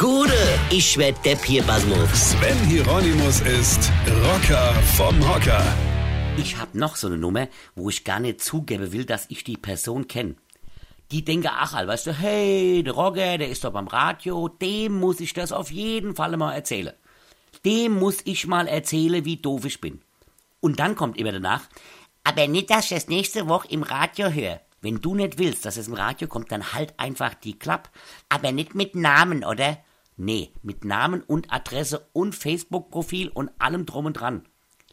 Gude, ich werd Depp hier, Basmus. Sven Hieronymus ist Rocker vom Hocker. Ich hab noch so eine Nummer, wo ich gar nicht zugeben will, dass ich die Person kenne. Die denken, ach, weißt du, hey, der Rocker, der ist doch beim Radio, dem muss ich das auf jeden Fall mal erzählen. Dem muss ich mal erzählen, wie doof ich bin. Und dann kommt immer danach, aber nicht, dass ich das nächste Woche im Radio höre. Wenn du nicht willst, dass es im Radio kommt, dann halt einfach die Klapp. Aber nicht mit Namen, oder? Nee, mit Namen und Adresse und Facebook-Profil und allem drum und dran.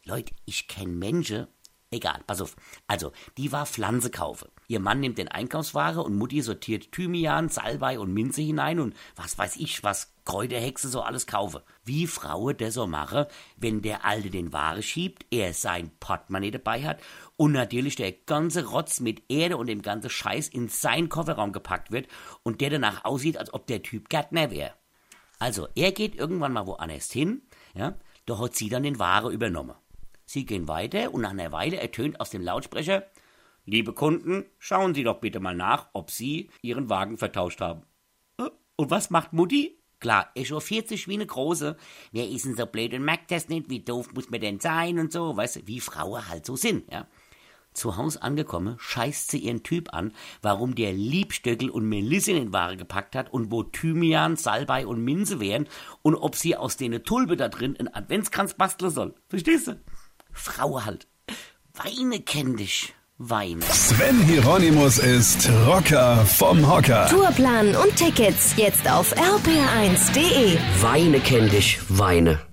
Leute, ich kenne Menschen. Egal, pass auf. Also, die war Pflanze kaufe. Ihr Mann nimmt den Einkaufsware und Mutti sortiert Thymian, Salbei und Minze hinein und was weiß ich, was Kräuterhexe so alles kaufe. Wie Fraue der so mache, wenn der Alte den Ware schiebt, er sein Portemonnaie dabei hat und natürlich der ganze Rotz mit Erde und dem ganzen Scheiß in seinen Kofferraum gepackt wird und der danach aussieht, als ob der Typ Gärtner wäre. Also, er geht irgendwann mal woanders hin, ja, da hat sie dann den Ware übernommen. Sie gehen weiter und nach einer Weile ertönt aus dem Lautsprecher, Liebe Kunden, schauen Sie doch bitte mal nach, ob Sie Ihren Wagen vertauscht haben. Äh, und was macht Mutti? Klar, echauffiert sich wie eine Große. Wer ist denn so blöd und merkt das nicht? Wie doof muss man denn sein und so? Weißt du, wie Frauen halt so sind, ja? Zu Haus angekommen, scheißt sie ihren Typ an, warum der Liebstöckel und Melisse in den Ware gepackt hat und wo Thymian, Salbei und Minze wären und ob sie aus denen Tulpe da drin einen Adventskranz basteln soll. Verstehst du? Frau halt. Weine kenn dich. Weine. Sven Hieronymus ist Rocker vom Hocker. Tourplan und Tickets jetzt auf rpr1.de. Weine kenn dich. Weine.